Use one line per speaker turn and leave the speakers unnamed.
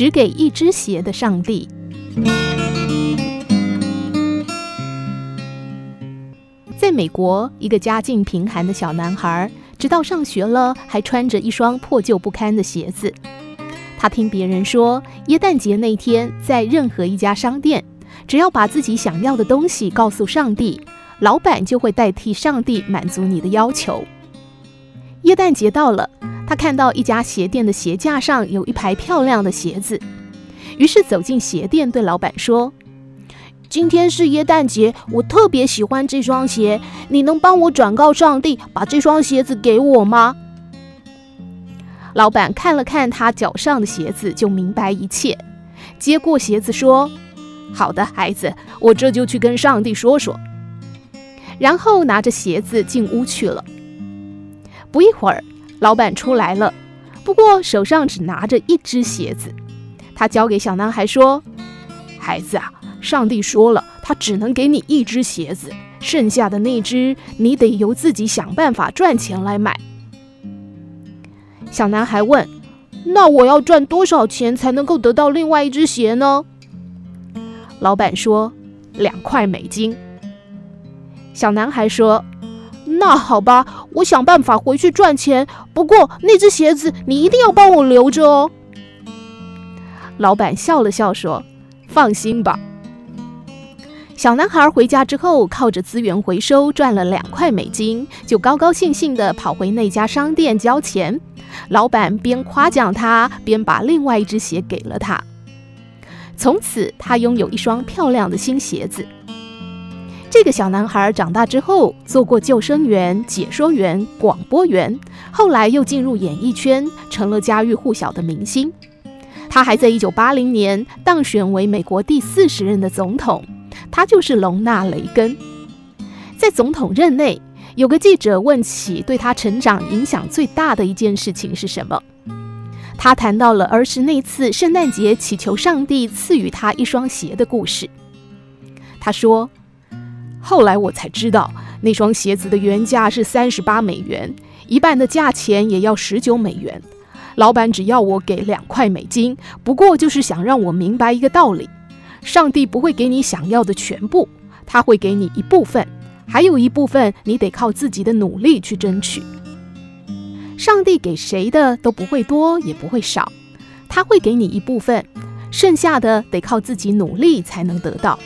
只给一只鞋的上帝。在美国，一个家境贫寒的小男孩，直到上学了，还穿着一双破旧不堪的鞋子。他听别人说，耶诞节那天，在任何一家商店，只要把自己想要的东西告诉上帝，老板就会代替上帝满足你的要求。耶诞节到了，他看到一家鞋店的鞋架上有一排漂亮的鞋子，于是走进鞋店，对老板说：“今天是耶诞节，我特别喜欢这双鞋，你能帮我转告上帝，把这双鞋子给我吗？”老板看了看他脚上的鞋子，就明白一切，接过鞋子说：“好的，孩子，我这就去跟上帝说说。”然后拿着鞋子进屋去了。不一会儿，老板出来了，不过手上只拿着一只鞋子。他交给小男孩说：“孩子啊，上帝说了，他只能给你一只鞋子，剩下的那只你得由自己想办法赚钱来买。”小男孩问：“那我要赚多少钱才能够得到另外一只鞋呢？”老板说：“两块美金。”小男孩说：“那好吧，我想办法回去赚钱。不过那只鞋子你一定要帮我留着哦。”老板笑了笑说：“放心吧。”小男孩回家之后，靠着资源回收赚了两块美金，就高高兴兴地跑回那家商店交钱。老板边夸奖他，边把另外一只鞋给了他。从此，他拥有一双漂亮的新鞋子。这个小男孩长大之后，做过救生员、解说员、广播员，后来又进入演艺圈，成了家喻户晓的明星。他还在1980年当选为美国第四十任的总统，他就是隆纳雷根。在总统任内，有个记者问起对他成长影响最大的一件事情是什么，他谈到了儿时那次圣诞节祈求上帝赐予他一双鞋的故事。他说：“后来我才知道，那双鞋子的原价是三十八美元，一半的价钱也要十九美元。老板只要我给两块美金，不过就是想让我明白一个道理：上帝不会给你想要的全部，他会给你一部分。”还有一部分，你得靠自己的努力去争取。上帝给谁的都不会多，也不会少，他会给你一部分，剩下的得靠自己努力才能得到。